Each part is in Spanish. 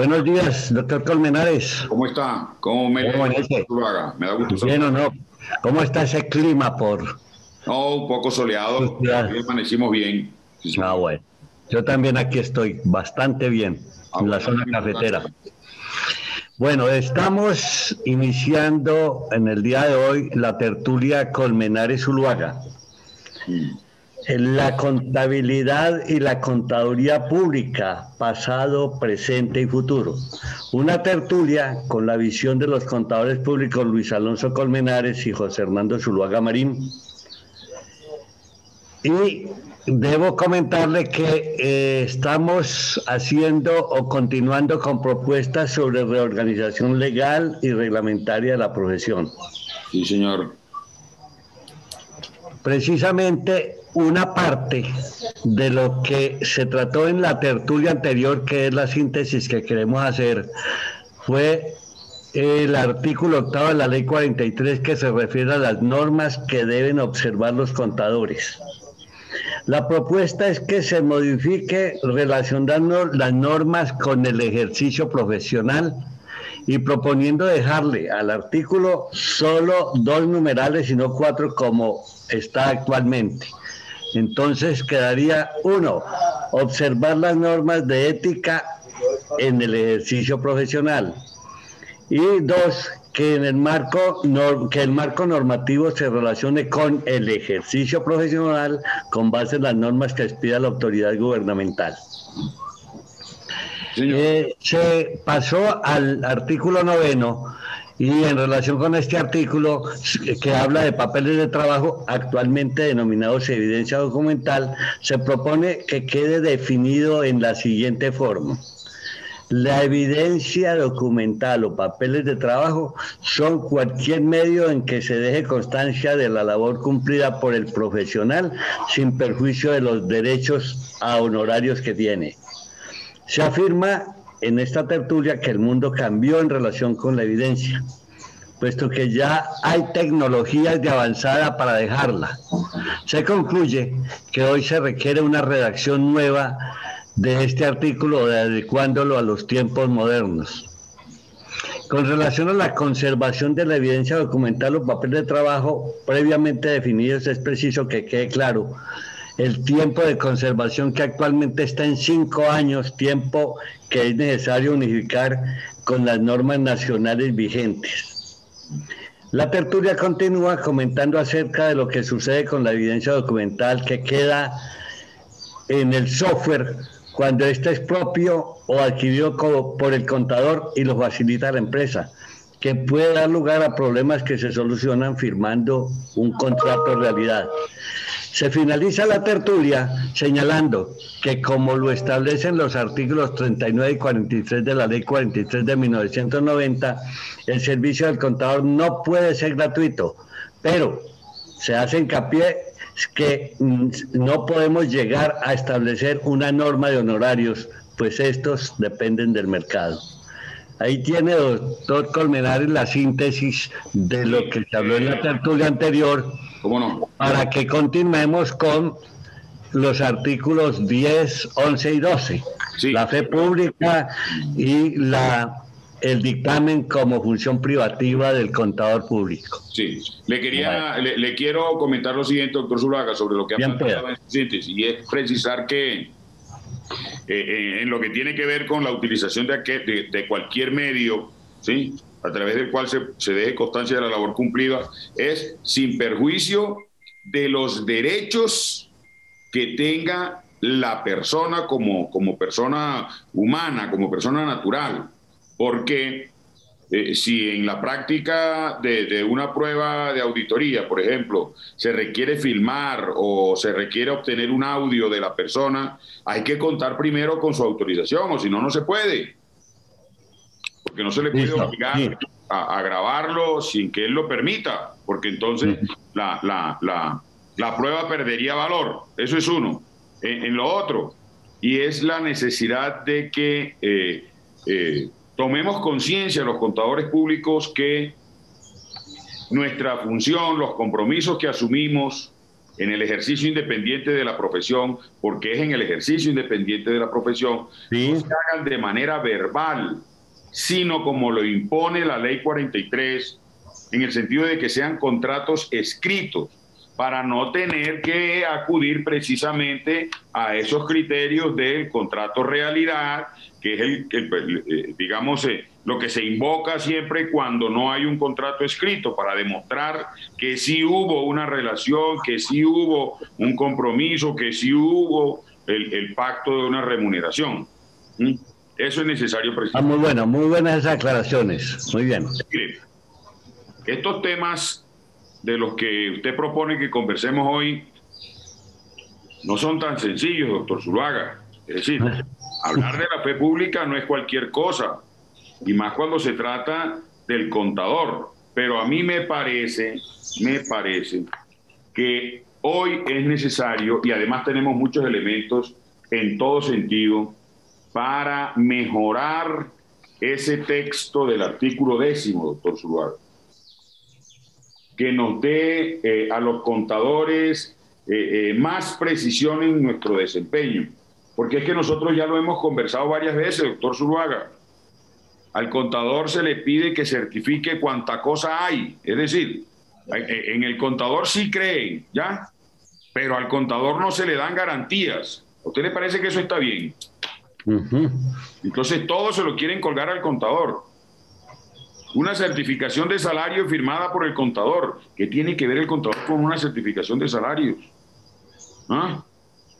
Buenos días, doctor Colmenares. ¿Cómo está? ¿Cómo me, ¿Cómo me da gusto. Bien o no. ¿Cómo está ese clima por? No, un poco soleado. amanecimos bien. Ah, bueno. Yo también aquí estoy bastante bien, ah, en la zona cafetera. Bueno, estamos iniciando en el día de hoy la tertulia Colmenares Uluaga. Mm. La contabilidad y la contaduría pública, pasado, presente y futuro. Una tertulia con la visión de los contadores públicos Luis Alonso Colmenares y José Hernando Zuluaga Marín. Y debo comentarle que eh, estamos haciendo o continuando con propuestas sobre reorganización legal y reglamentaria de la profesión. Sí, señor. Precisamente una parte de lo que se trató en la tertulia anterior, que es la síntesis que queremos hacer, fue el artículo octavo de la ley 43 que se refiere a las normas que deben observar los contadores. La propuesta es que se modifique relacionando las normas con el ejercicio profesional y proponiendo dejarle al artículo solo dos numerales y no cuatro como está actualmente. Entonces quedaría uno, observar las normas de ética en el ejercicio profesional. Y dos, que en el marco que el marco normativo se relacione con el ejercicio profesional con base en las normas que expida la autoridad gubernamental. Eh, se pasó al artículo noveno y en relación con este artículo que habla de papeles de trabajo actualmente denominados evidencia documental, se propone que quede definido en la siguiente forma. La evidencia documental o papeles de trabajo son cualquier medio en que se deje constancia de la labor cumplida por el profesional sin perjuicio de los derechos a honorarios que tiene. Se afirma en esta tertulia que el mundo cambió en relación con la evidencia, puesto que ya hay tecnologías de avanzada para dejarla. Se concluye que hoy se requiere una redacción nueva de este artículo, adecuándolo a los tiempos modernos. Con relación a la conservación de la evidencia documental o papel de trabajo previamente definidos, es preciso que quede claro el tiempo de conservación que actualmente está en cinco años, tiempo que es necesario unificar con las normas nacionales vigentes. La tertulia continúa comentando acerca de lo que sucede con la evidencia documental que queda en el software cuando éste es propio o adquirido por el contador y lo facilita la empresa, que puede dar lugar a problemas que se solucionan firmando un contrato realidad. Se finaliza la tertulia señalando que como lo establecen los artículos 39 y 43 de la Ley 43 de 1990, el servicio del contador no puede ser gratuito, pero se hace hincapié que mm, no podemos llegar a establecer una norma de honorarios, pues estos dependen del mercado. Ahí tiene, doctor Colmenares, la síntesis de lo que se habló en la tertulia anterior para que continuemos con los artículos 10, 11 y 12. La fe pública y la el dictamen como función privativa del contador público. Sí, le quería, le, quiero comentar lo siguiente, doctor Zulaga, sobre lo que ha planteado en síntesis, y es precisar que eh, eh, en lo que tiene que ver con la utilización de, de cualquier medio, ¿sí? A través del cual se, se deje constancia de la labor cumplida, es sin perjuicio de los derechos que tenga la persona como, como persona humana, como persona natural. Porque eh, si en la práctica de, de, una prueba de auditoría, por ejemplo, se requiere filmar o se requiere obtener un audio de la persona, hay que contar primero con su autorización, o si no, no se puede porque no se le puede obligar a, grabarlo sin que él lo permita, porque entonces la, la, la, la, prueba perdería valor. Eso es uno. En, lo otro, y es la necesidad de que eh, eh, tomemos conciencia los contadores públicos que nuestra función, los compromisos que asumimos, en el ejercicio independiente de la profesión, porque es en el ejercicio independiente de la profesión, no se hagan de manera verbal, sino como lo impone la ley 43, en el sentido de que sean contratos escritos, para no tener que acudir precisamente a esos criterios del contrato realidad, que es el, eh, digamos, eh, lo que se invoca siempre cuando no hay un contrato escrito, para demostrar que sí hubo una relación, que sí hubo un compromiso, que sí hubo el, pacto de una remuneración. ¿Mm? Eso es necesario precisar. Ah, muy bueno, muy buenas esas aclaraciones. Muy bien. Estos temas de los que usted propone que conversemos hoy no son tan sencillos, doctor Zuluaga. Es decir, hablar de la fe pública no es cualquier cosa, y más cuando se trata del contador. Pero a mí me parece, me parece que hoy es necesario, y además tenemos muchos elementos en todo sentido, para mejorar ese texto del artículo décimo, doctor Zuluaga, que nos dé eh, a los contadores eh, eh, más precisión en nuestro desempeño. Porque es que nosotros ya lo hemos conversado varias veces, doctor Zuluaga. Al contador se le pide que certifique cuánta cosa hay. Es decir, en el contador sí creen, ¿ya? Pero al contador no se le dan garantías. ¿A usted le parece que eso está bien? Entonces todo se lo quieren colgar al contador. Una certificación de salario firmada por el contador. ¿Qué tiene que ver el contador con una certificación de salarios? ¿Ah?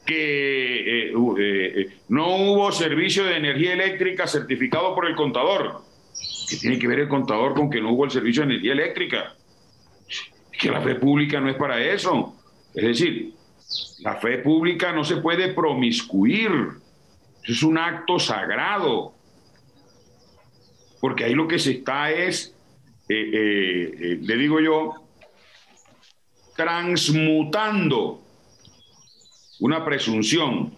Que eh, eh, eh, no hubo servicio de energía eléctrica certificado por el contador. ¿Qué tiene que ver el contador con que no hubo el servicio de energía eléctrica? Que la fe pública no es para eso. Es decir, la fe pública no se puede promiscuir es un acto sagrado, porque ahí lo que se está es, eh, eh, eh, le digo yo, transmutando una presunción,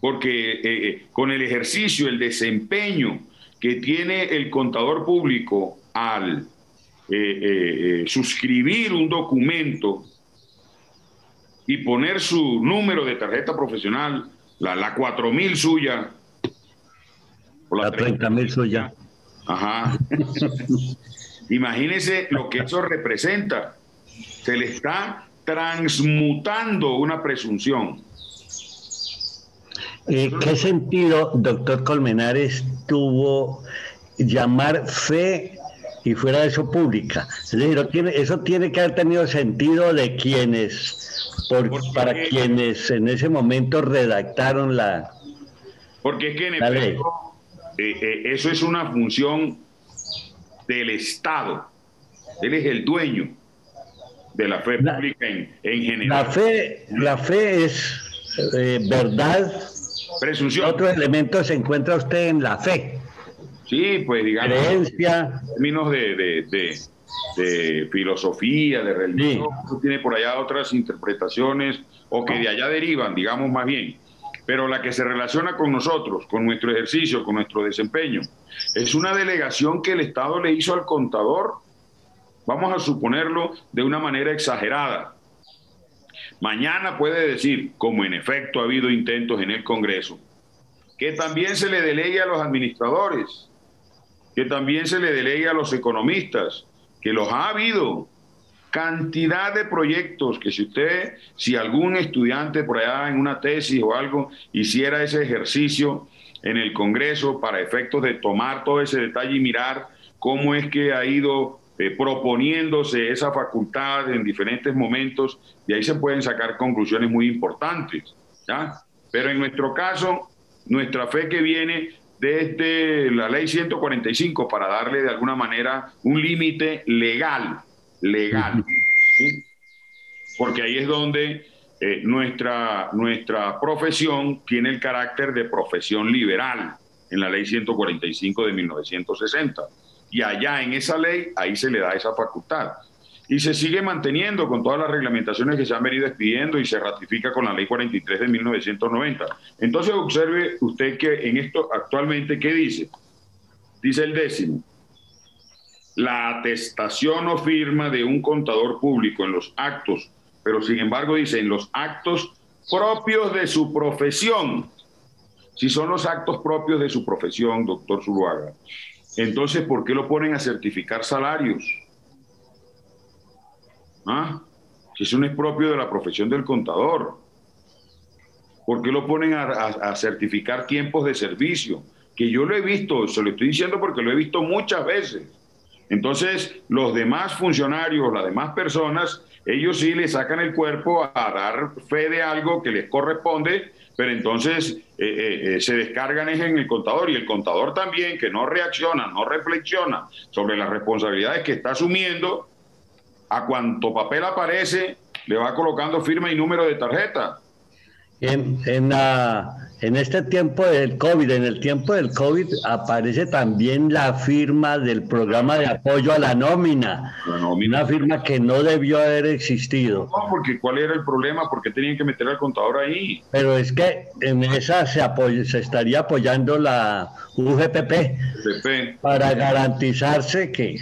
porque con el ejercicio, el desempeño que tiene el contador público al suscribir un documento y poner su número de tarjeta profesional la, la 4000 suya. O la, 30.000 suya. Ajá. Imagínese lo que eso representa. Se le está transmutando una presunción. Eh, ¿Qué sentido, doctor Colmenares, tuvo llamar fe y fuera de eso pública? Es decir, eso tiene que haber tenido sentido de quienes para quienes en ese momento redactaron la Porque es que en efecto, eh, eh, eso es una función del Estado. Él es el dueño de la fe pública en, general. La fe, la fe es eh, verdad. Presunción. Otro elemento se encuentra usted en la fe. Sí, pues digamos. Creencia. En términos de de filosofía, de religión, tiene por allá otras interpretaciones o que de allá derivan, digamos más bien. Pero la que se relaciona con nosotros, con nuestro ejercicio, con nuestro desempeño, es una delegación que el Estado le hizo al contador, vamos a suponerlo de una manera exagerada. Mañana puede decir, como en efecto ha habido intentos en el Congreso, que también se le delegue a los administradores, que también se le delegue a los economistas, que los ha habido, cantidad de proyectos que si usted, si algún estudiante por allá en una tesis o algo hiciera ese ejercicio en el Congreso para efectos de tomar todo ese detalle y mirar cómo es que ha ido eh, proponiéndose esa facultad en diferentes momentos y ahí se pueden sacar conclusiones muy importantes. ¿ya? Pero en nuestro caso, nuestra fe que viene desde la ley 145 para darle de alguna manera un límite legal, legal. Porque ahí es donde eh, nuestra, nuestra profesión tiene el carácter de profesión liberal en la ley 145 de 1960. Y allá en esa ley, ahí se le da esa facultad y se sigue manteniendo con todas las reglamentaciones que se han venido expidiendo y se ratifica con la ley 43 de 1990. Entonces observe usted que en esto actualmente, ¿qué dice? Dice el décimo, la atestación o firma de un contador público en los actos pero sin embargo dice en los actos propios de su profesión. Si son los actos propios de su profesión, doctor Zuluaga, entonces ¿por qué lo ponen a certificar salarios? ¿Ah? Si eso no es propio de la profesión del contador. ¿Por qué lo ponen a, certificar tiempos de servicio? Que yo lo he visto, se lo estoy diciendo porque lo he visto muchas veces. Entonces, los demás funcionarios, las demás personas, ellos sí le sacan el cuerpo a dar fe de algo que les corresponde, pero entonces eh, eh, eh, se descargan en el contador y el contador también, que no reacciona, no reflexiona sobre las responsabilidades que está asumiendo, a cuanto papel aparece, le va colocando firma y número de tarjeta. En, en, la, en este tiempo del COVID, en el tiempo del COVID aparece también la firma del programa de apoyo a la nómina. Una firma que no debió haber existido. No, porque ¿cuál era el problema? ¿Por qué tenían que meter al contador ahí? Pero es que en esa se, se estaría apoyando la UGPP para garantizarse que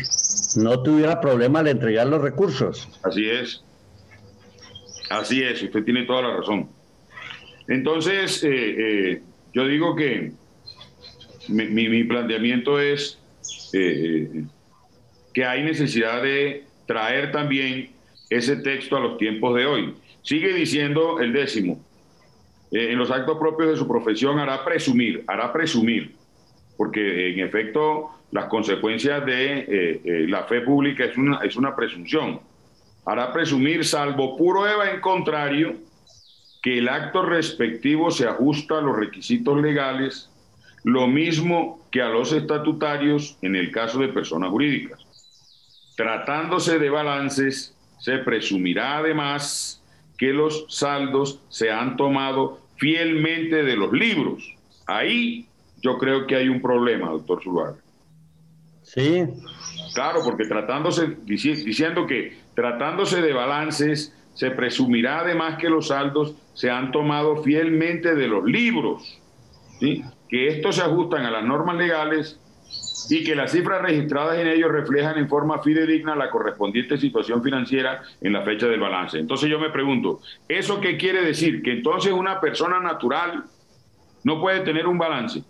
no tuviera problema al entregar los recursos. Así es. Así es, usted tiene toda la razón. Entonces, eh, eh, yo digo que mi, planteamiento es eh, que hay necesidad de traer también ese texto a los tiempos de hoy. Sigue diciendo el décimo, en los actos propios de su profesión hará presumir, hará presumir, porque en efecto las consecuencias de la fe pública es una, es una presunción. Hará presumir, salvo puro eva en contrario, que el acto respectivo se ajusta a los requisitos legales, lo mismo que a los estatutarios en el caso de personas jurídicas. Tratándose de balances, se presumirá además que los saldos se han tomado fielmente de los libros. Ahí yo creo que hay un problema, doctor Zuluaga. Sí. Claro, porque tratándose, diciendo que tratándose de balances, se presumirá además que los saldos se han tomado fielmente de los libros, que estos se ajustan a las normas legales y que las cifras registradas en ellos reflejan en forma fidedigna la correspondiente situación financiera en la fecha del balance. Entonces yo me pregunto, ¿eso qué quiere decir? Que entonces una persona natural no puede tener un balance.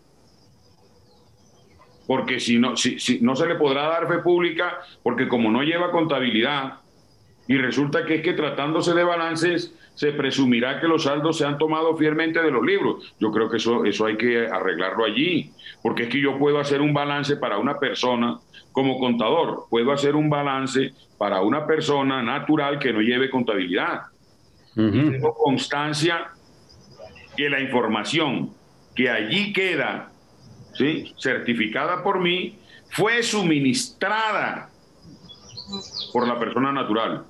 Porque si no, si no se le podrá dar fe pública, porque como no lleva contabilidad, y resulta que es que tratándose de balances se presumirá que los saldos se han tomado fielmente de los libros. Yo creo que eso, eso hay que arreglarlo allí, porque es que yo puedo hacer un balance para una persona como contador, puedo hacer un balance para una persona natural que no lleve contabilidad. Tengo constancia que la información que allí queda ¿sí? certificada por mí fue suministrada por la persona natural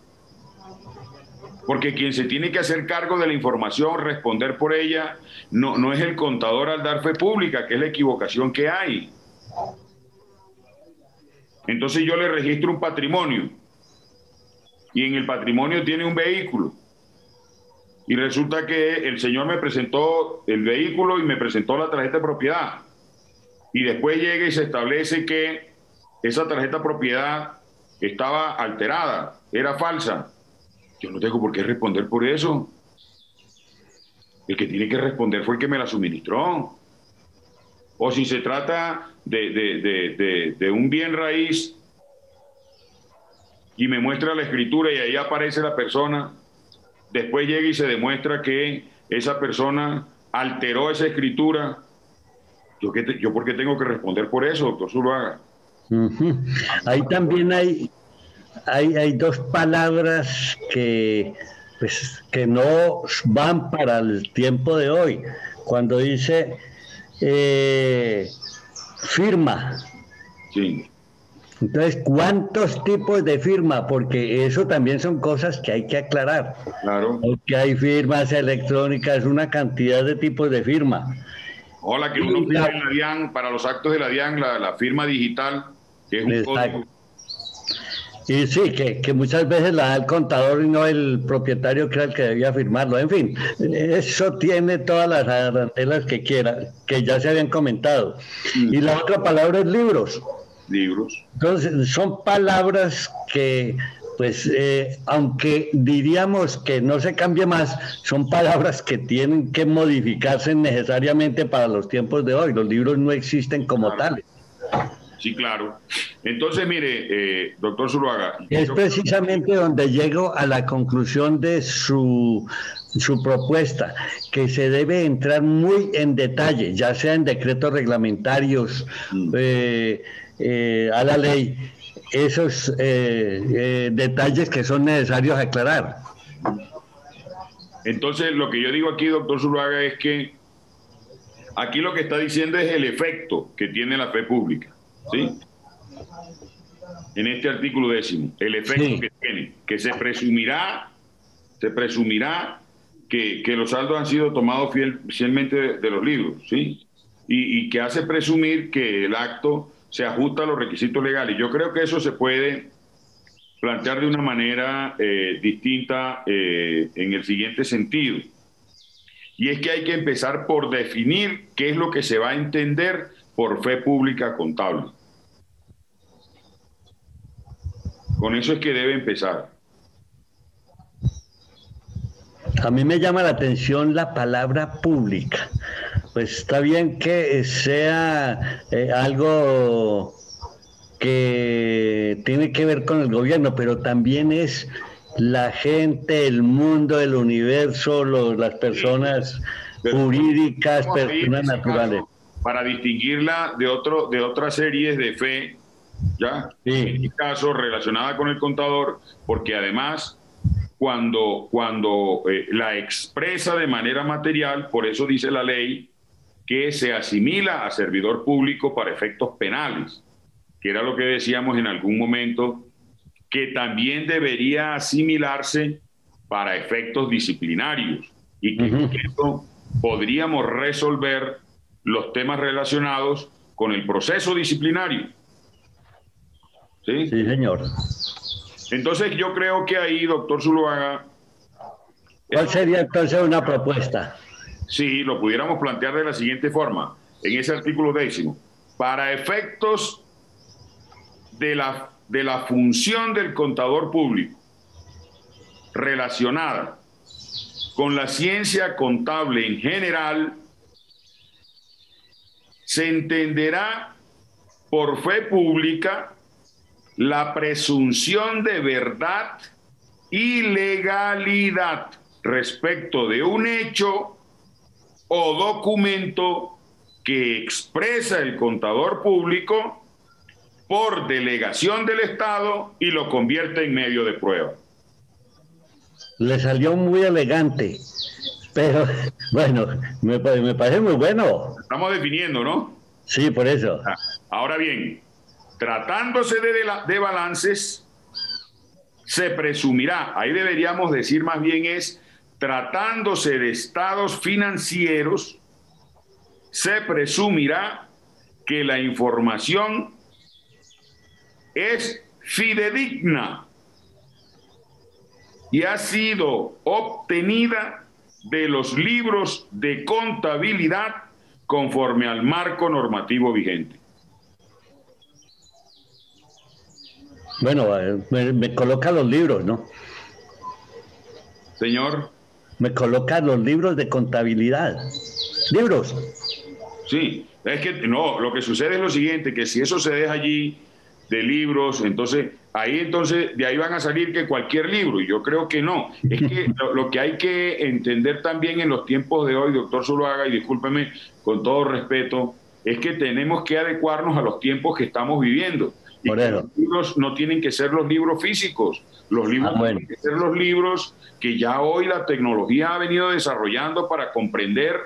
porque quien se tiene que hacer cargo de la información, responder por ella, no, no es el contador al dar fe pública, que es la equivocación que hay. Entonces yo le registro un patrimonio y en el patrimonio tiene un vehículo. Y resulta que el señor me presentó el vehículo y me presentó la tarjeta de propiedad. Y después llega y se establece que esa tarjeta de propiedad estaba alterada, era falsa. Yo no tengo por qué responder por eso. El que tiene que responder fue el que me la suministró. O si se trata de, un bien raíz y me muestra la escritura y ahí aparece la persona, después llega y se demuestra que esa persona alteró esa escritura. ¿Yo, qué yo por qué tengo que responder por eso, doctor Zuluaga? Ahí también hay, hay, hay dos palabras que, pues, que no van para el tiempo de hoy. Cuando dice eh, firma. Sí. Entonces, ¿cuántos tipos de firma? Porque eso también son cosas que hay que aclarar. Claro. Porque hay firmas electrónicas, una cantidad de tipos de firma. Hola, que uno en la DIAN, para los actos de la DIAN, la, firma digital, que es un código y sí, que, muchas veces la da el contador y no el propietario que era el que debía firmarlo. En fin, eso tiene todas las arantelas que quiera, que ya se habían comentado. Y la otra palabra es libros. Libros. Entonces, son palabras que pues eh, aunque diríamos que no se cambie más, son palabras que tienen que modificarse necesariamente para los tiempos de hoy. Los libros no existen como tales. Sí, claro. Entonces, mire, eh, doctor Zuluaga. Es precisamente donde llego a la conclusión de su, su propuesta, que se debe entrar muy en detalle, ya sea en decretos reglamentarios, mm. eh, eh, a la ley, esos detalles que son necesarios aclarar. Entonces, lo que yo digo aquí, doctor Zuluaga, es que aquí lo que está diciendo es el efecto que tiene la fe pública. ¿Sí? En este artículo décimo, el efecto que tiene, que se presumirá, se presumirá que, los saldos han sido tomados fielmente de, los libros, ¿sí? Y, que hace presumir que el acto se ajusta a los requisitos legales. Yo creo que eso se puede plantear de una manera eh, distinta eh, en el siguiente sentido. Y es que hay que empezar por definir qué es lo que se va a entender por fe pública contable. Con eso es que debe empezar. A mí me llama la atención la palabra pública. Pues está bien que sea eh, algo que tiene que ver con el gobierno, pero también es la gente, el mundo, el universo, las personas jurídicas, personas naturales. Para distinguirla de, otro, de otras series de fe ¿ya? En este caso, relacionada con el contador, porque además, cuando, cuando eh, la expresa de manera material, por eso dice la ley, que se asimila a servidor público para efectos penales, que era lo que decíamos en algún momento, que también debería asimilarse para efectos disciplinarios y que con esto podríamos resolver los temas relacionados con el proceso disciplinario. ¿Sí? señor. Entonces yo creo que ahí, doctor Zuluaga... ¿Cuál sería entonces una propuesta? Sí, lo pudiéramos plantear de la siguiente forma, en ese artículo décimo. Para efectos de la, de la función del contador público relacionada con la ciencia contable en general, se entenderá por fe pública la presunción de verdad y legalidad respecto de un hecho o documento que expresa el contador público por delegación del Estado y lo convierte en medio de prueba. Le salió muy elegante, pero bueno, me, me parece muy bueno. Estamos definiendo, ¿no? Sí, por eso. Ah, ahora bien, Tratándose de, de, balances, se presumirá, ahí deberíamos decir más bien es, tratándose de estados financieros, se presumirá que la información es fidedigna y ha sido obtenida de los libros de contabilidad conforme al marco normativo vigente. Bueno, me, coloca los libros, ¿no? Señor. Me coloca los libros de contabilidad. Libros. Sí, es que no, lo que sucede es lo siguiente, que si eso se deja allí de libros, entonces ahí entonces de ahí van a salir que cualquier libro, y yo creo que no. Es que lo, que hay que entender también en los tiempos de hoy, doctor Zuluaga, y discúlpeme con todo respeto, es que tenemos que adecuarnos a los tiempos que estamos viviendo. Los libros no tienen que ser los libros físicos, los libros ah, tienen que ser los libros que ya hoy la tecnología ha venido desarrollando para comprender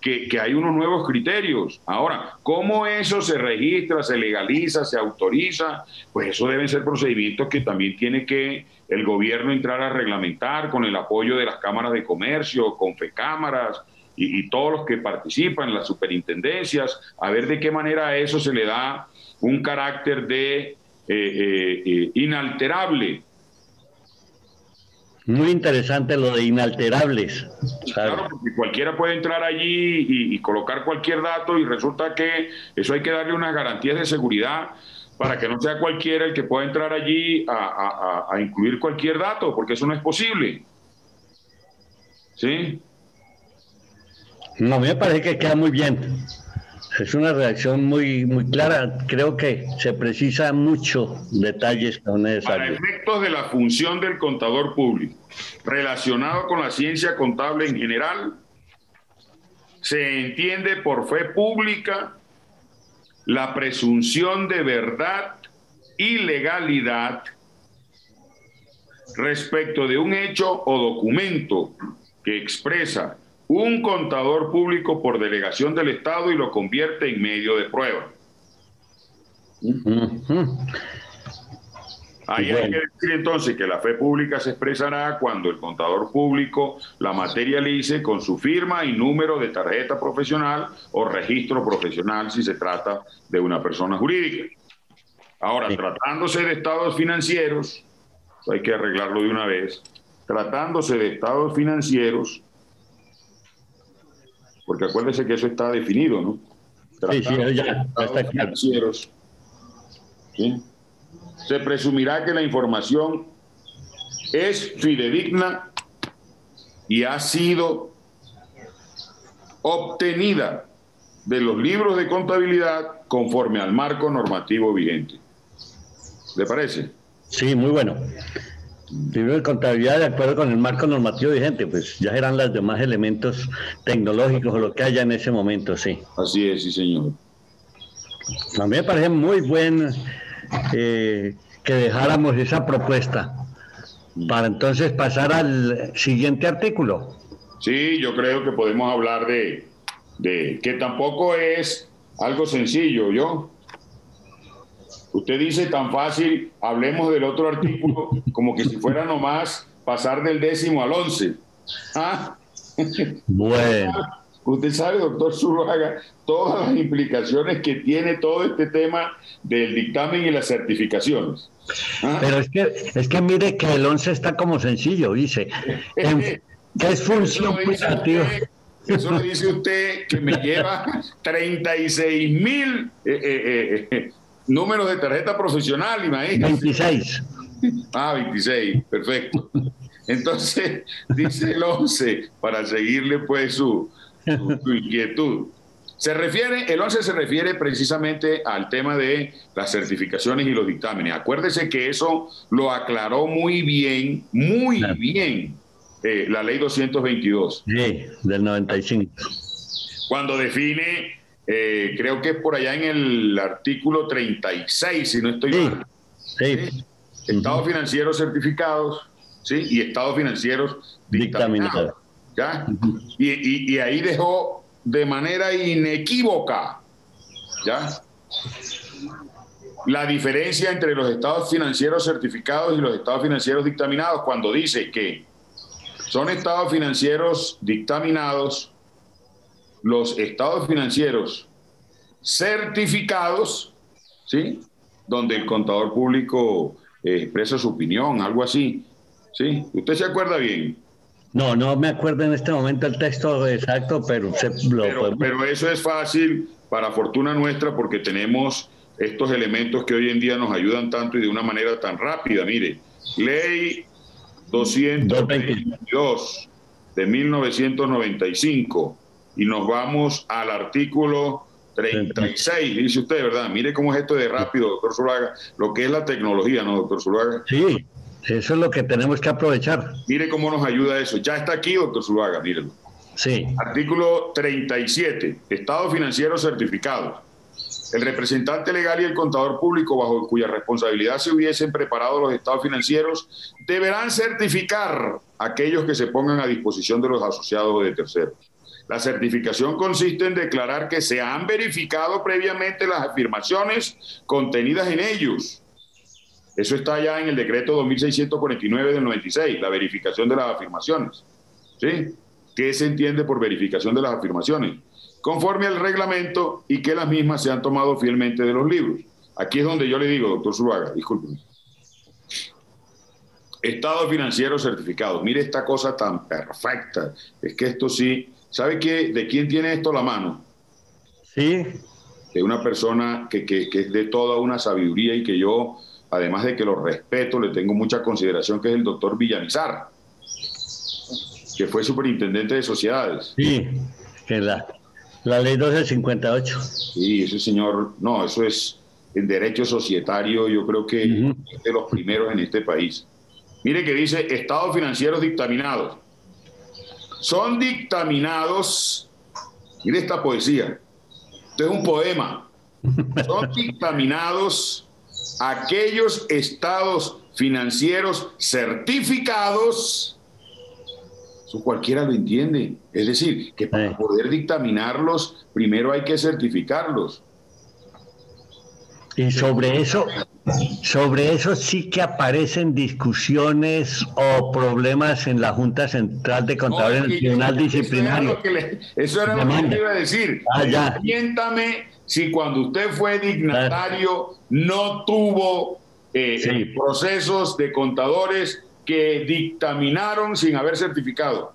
que, hay unos nuevos criterios. Ahora, ¿cómo eso se registra, se legaliza, se autoriza? Pues eso deben ser procedimientos que también tiene que el gobierno entrar a reglamentar con el apoyo de las cámaras de comercio, con FECámaras y, y todos los que participan, las superintendencias, a ver de qué manera a eso se le da un carácter de eh, eh, eh, inalterable. Muy interesante lo de inalterables. Claro, porque cualquiera puede entrar allí y, colocar cualquier dato y resulta que eso hay que darle unas garantías de seguridad para que no sea cualquiera el que pueda entrar allí a, a incluir cualquier dato, porque eso no es posible. ¿Sí? No, a mí me parece que queda muy bien. Es una reacción muy, muy clara. Creo que se precisa mucho detalles que son necesarios. Para efectos de la función del contador público, relacionado con la ciencia contable en general, se entiende por fe pública la presunción de verdad y legalidad respecto de un hecho o documento que expresa un contador público por delegación del Estado y lo convierte en medio de prueba. Ahí hay que decir entonces que la fe pública se expresará cuando el contador público la materialice con su firma y número de tarjeta profesional o registro profesional si se trata de una persona jurídica. Ahora, tratándose de estados financieros, hay que arreglarlo de una vez, tratándose de estados financieros, porque acuérdese que eso está definido, ¿no? sí, sí, ya, está financieros. Se presumirá que la información es fidedigna y ha sido obtenida de los libros de contabilidad conforme al marco normativo vigente. ¿Le parece? Sí, muy bueno. Libro de contabilidad de acuerdo con el marco normativo vigente, pues ya serán los demás elementos tecnológicos o lo que haya en ese momento, sí. Así es, sí, señor. A mí me parece muy bueno eh, que dejáramos esa propuesta para entonces pasar al siguiente artículo. Sí, yo creo que podemos hablar de, de que tampoco es algo sencillo, ¿yo? Usted dice tan fácil, hablemos del otro artículo, como que si fuera nomás pasar del décimo al once. ¿Ah? Bueno. Usted sabe, doctor Zuluaga, todas las implicaciones que tiene todo este tema del dictamen y las certificaciones. ¿Ah? Pero es que, es que mire que el 11 está como sencillo, dice. ¿Qué es función? Eso lo dice usted que me lleva 36 mil eh, eh, eh, números de tarjeta profesional, imagínate. 26. Ah, 26, perfecto. Entonces, dice el 11, para seguirle pues su, su, inquietud. Se refiere, el 11 se refiere precisamente al tema de las certificaciones y los dictámenes. Acuérdese que eso lo aclaró muy bien, muy bien, eh, la ley 222. Sí, del 95. Cuando define eh, creo que es por allá en el artículo 36, si no estoy mal. Sí. Estados financieros certificados ¿sí? y estados financieros dictaminados. ¿ya? y, y, ahí dejó de manera inequívoca ¿ya? la diferencia entre los estados financieros certificados y los estados financieros dictaminados cuando dice que son estados financieros dictaminados los estados financieros certificados, ¿sí? Donde el contador público eh, expresa su opinión, algo así, ¿sí? ¿Usted se acuerda bien? No, no me acuerdo en este momento el texto exacto, pero, pero, pero eso es fácil para fortuna nuestra porque tenemos estos elementos que hoy en día nos ayudan tanto y de una manera tan rápida. Mire, ley 222 de 1995 y nos vamos al artículo 36, dice usted, ¿verdad? Mire cómo es esto de rápido, doctor Zulaga, lo que es la tecnología, ¿no, doctor Zulaga? Sí, eso es lo que tenemos que aprovechar. Mire cómo nos ayuda eso. Ya está aquí, doctor Zulaga, mírenlo. Sí. Artículo 37, Estado financiero certificado. El representante legal y el contador público bajo cuya responsabilidad se hubiesen preparado los estados financieros deberán certificar aquellos que se pongan a disposición de los asociados de terceros. La certificación consiste en declarar que se han verificado previamente las afirmaciones contenidas en ellos. Eso está ya en el decreto 2649 del 96, la verificación de las afirmaciones. ¿Sí? ¿Qué se entiende por verificación de las afirmaciones? Conforme al reglamento y que las mismas se han tomado fielmente de los libros. Aquí es donde yo le digo, doctor Zuluaga, discúlpeme. Estado financiero certificado. Mire esta cosa tan perfecta. Es que esto sí ¿Sabe qué, de quién tiene esto la mano? Sí. de una persona que, que, es de toda una sabiduría y que yo, además de que lo respeto, le tengo mucha consideración, que es el doctor Villanizar, que fue superintendente de sociedades. Sí, que la, ley 1258. Sí, ese señor, no, eso es el derecho societario, yo creo que es de los primeros en este país. Mire que dice estados financieros dictaminados. Son dictaminados, mire esta poesía, esto es un poema, son dictaminados aquellos estados financieros certificados, eso cualquiera lo entiende, es decir, que para poder dictaminarlos, primero hay que certificarlos. Y sobre eso, sobre eso sí que aparecen discusiones o problemas en la Junta Central de Contadores en el Tribunal Disciplinario. Eso era lo que, le, iba a decir. Ah, si cuando usted fue dignatario no tuvo eh, eh, procesos de contadores que dictaminaron sin haber certificado.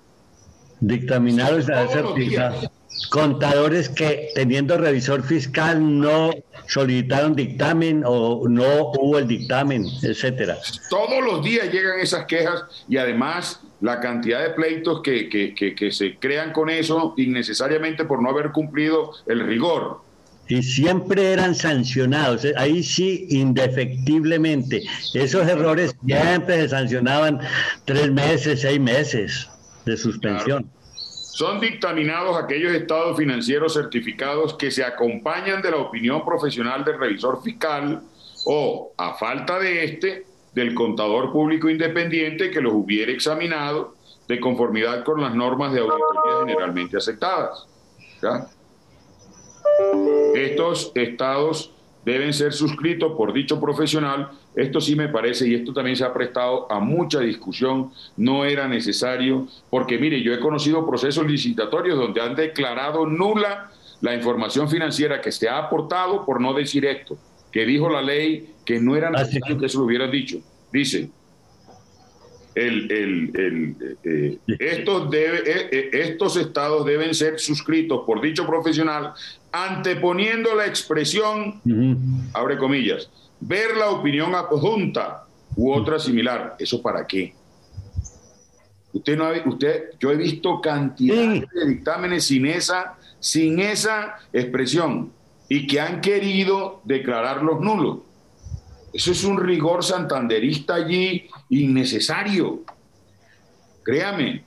Dictaminaron sin haber certificado contadores que teniendo revisor fiscal no solicitaron dictamen o no hubo el dictamen, etcétera. Todos los días llegan esas quejas y además la cantidad de pleitos que, que, se crean con eso innecesariamente por no haber cumplido el rigor. Y siempre eran sancionados, eh, ahí sí, indefectiblemente. Esos errores siempre se sancionaban tres meses, seis meses de suspensión. Son dictaminados aquellos estados financieros certificados que se acompañan de la opinión profesional del revisor fiscal o, a falta de este, del contador público independiente que los hubiere examinado de conformidad con las normas de auditoría generalmente aceptadas. Estos estados deben ser suscritos por dicho profesional. Esto sí me parece, y esto también se ha prestado a mucha discusión, no era necesario, porque mire, yo he conocido procesos licitatorios donde han declarado nula la información financiera que se ha aportado por no decir esto, que dijo la ley que no era necesario que se lo hubieran dicho. Dice, el, el, eh, estos, debe, eh, eh, estos estados deben ser suscritos por dicho profesional anteponiendo la expresión, abre comillas, ver la opinión adjunta u otra similar. ¿Eso para qué? Usted no ha, usted, yo he visto cantidad de dictámenes sin esa, sin esa expresión y que han querido declararlos nulos. Eso es un rigor santanderista allí innecesario. Créame,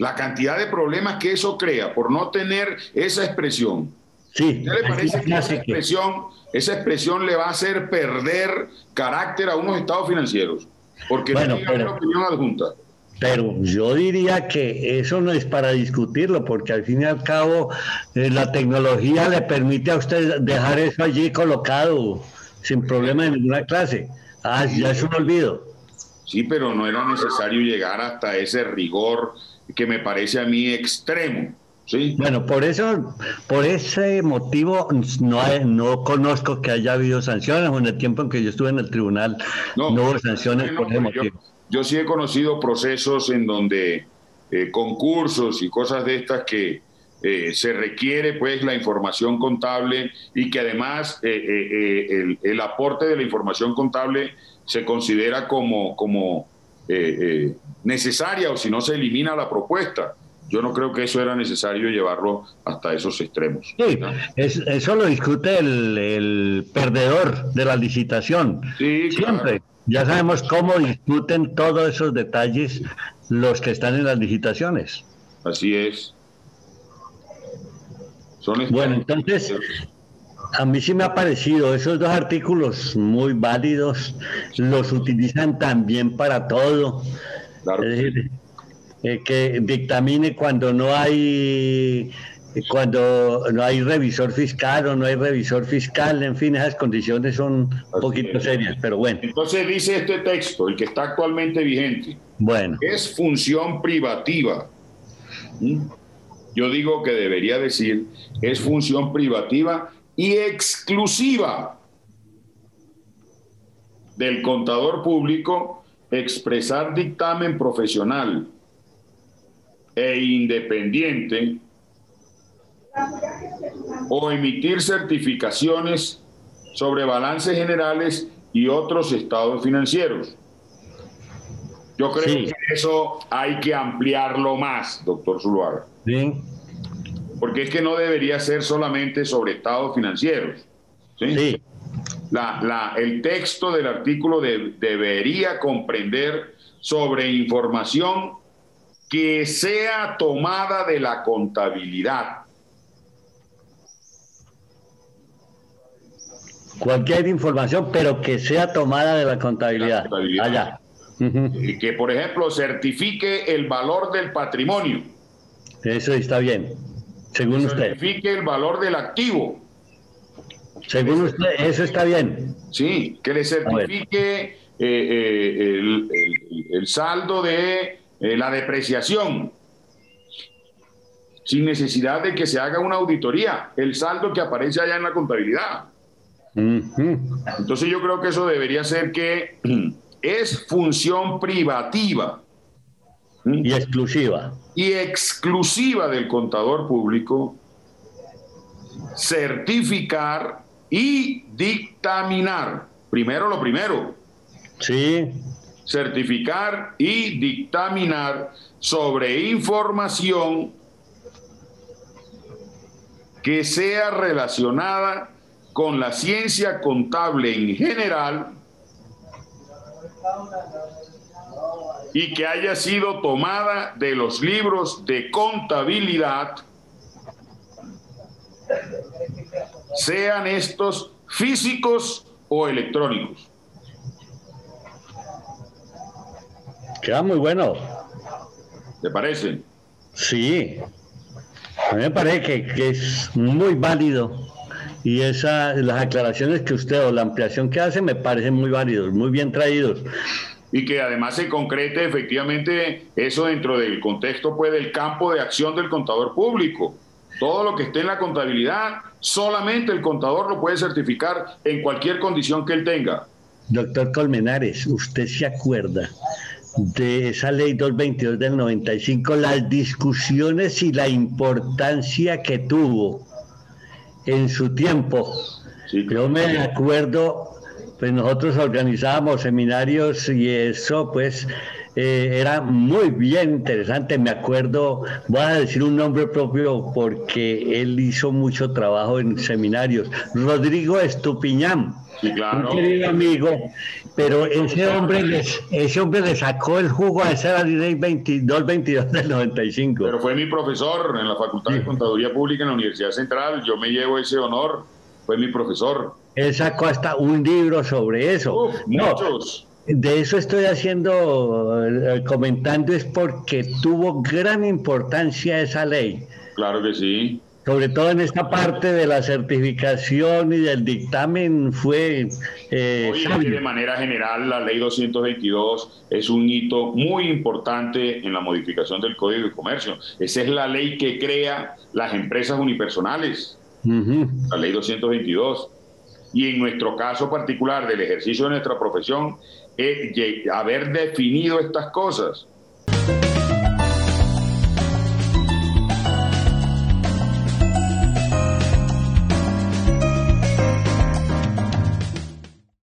la cantidad de problemas que eso crea por no tener esa expresión. Sí, ¿Qué le parece que esa expresión, esa expresión le va a hacer perder carácter a unos estados financieros? Porque no tiene una opinión adjunta. Pero yo diría que eso no es para discutirlo, porque al fin y al cabo eh, la tecnología le permite a usted dejar eso allí colocado sin problema de ninguna clase. Ah, ya es un olvido. Sí, pero no era necesario llegar hasta ese rigor que me parece a mí extremo. ¿sí? Bueno, por eso, por ese motivo, no, no conozco que haya habido sanciones. En el tiempo en que yo estuve en el tribunal, no, hubo sanciones por ese motivo. Yo, sí he conocido procesos en donde eh, concursos y cosas de estas que eh, se requiere pues la información contable y que además eh, el, el, aporte de la información contable se considera como, como eh, eh, necesaria o si no se elimina la propuesta. Yo no creo que eso era necesario llevarlo hasta esos extremos. Sí, eso lo discute el, perdedor de la licitación. Sí, Siempre. Ya sabemos cómo discuten todos esos detalles los que están en las licitaciones. Así es. Son bueno, entonces, a mí sí me ha parecido esos dos artículos muy válidos, los utilizan también para todo. es decir, eh, que dictamine cuando no hay cuando no hay revisor fiscal o no hay revisor fiscal, en fin, esas condiciones son un poquito serias, pero bueno. Entonces dice este texto, el que está actualmente vigente, bueno. es función privativa. ¿Mm? Yo digo que debería decir, es función privativa y exclusiva del contador público expresar dictamen profesional e independiente o emitir certificaciones sobre balances generales y otros estados financieros. Yo creo que eso hay que ampliarlo más, doctor Zuluaga. Bien. Porque es que no debería ser solamente sobre estados financieros. Sí. La, el texto del artículo debería comprender sobre información que sea tomada de la contabilidad. Cualquier información, pero que sea tomada de la contabilidad. Allá. Que, por ejemplo, certifique el valor del patrimonio. Eso está bien, según usted. Certifique el valor del activo. Según usted, eso está bien. Sí, que le certifique eh, eh, el, saldo de eh, la depreciación, sin necesidad de que se haga una auditoría, el saldo que aparece allá en la contabilidad. Entonces yo creo que eso debería ser que es función privativa. Y exclusiva. Y exclusiva del contador público certificar y dictaminar. Primero lo primero. Sí. Certificar y dictaminar sobre información que sea relacionada con la ciencia contable en general y que haya sido tomada de los libros de contabilidad, sean estos físicos o electrónicos. Queda muy bueno. ¿Te parece? Sí. A mí me parece que, que es muy válido y esa, las aclaraciones que usted o la ampliación que hace me parecen muy válidos, muy bien traídos. Y que además se concrete efectivamente eso dentro del contexto pues, del campo de acción del contador público. Todo lo que esté en la contabilidad, solamente el contador lo puede certificar en cualquier condición que él tenga. Doctor Colmenares, ¿usted se acuerda de esa ley 222 del 95, las discusiones y la importancia que tuvo en su tiempo. Yo me acuerdo, pues nosotros organizábamos seminarios y eso pues eh, era muy bien interesante. Me acuerdo, voy a decir un nombre propio porque él hizo mucho trabajo en seminarios. Rodrigo Estupiñán, un querido amigo, pero ese hombre, les, ese hombre le sacó el jugo a esa ley 2222 del 95. Pero fue mi profesor en la Facultad de Contaduría Pública en la Universidad Central. Yo me llevo ese honor. Fue mi profesor. Él sacó hasta un libro sobre eso. muchos. De eso estoy haciendo, comentando, es porque tuvo gran importancia esa ley. Claro que sí sobre todo en esta parte de la certificación y del dictamen fue... Eh, de manera general, la ley 222 es un hito muy importante en la modificación del Código de Comercio. Esa es la ley que crea las empresas unipersonales, la ley 222. Y en nuestro caso particular del ejercicio de nuestra profesión, es haber definido estas cosas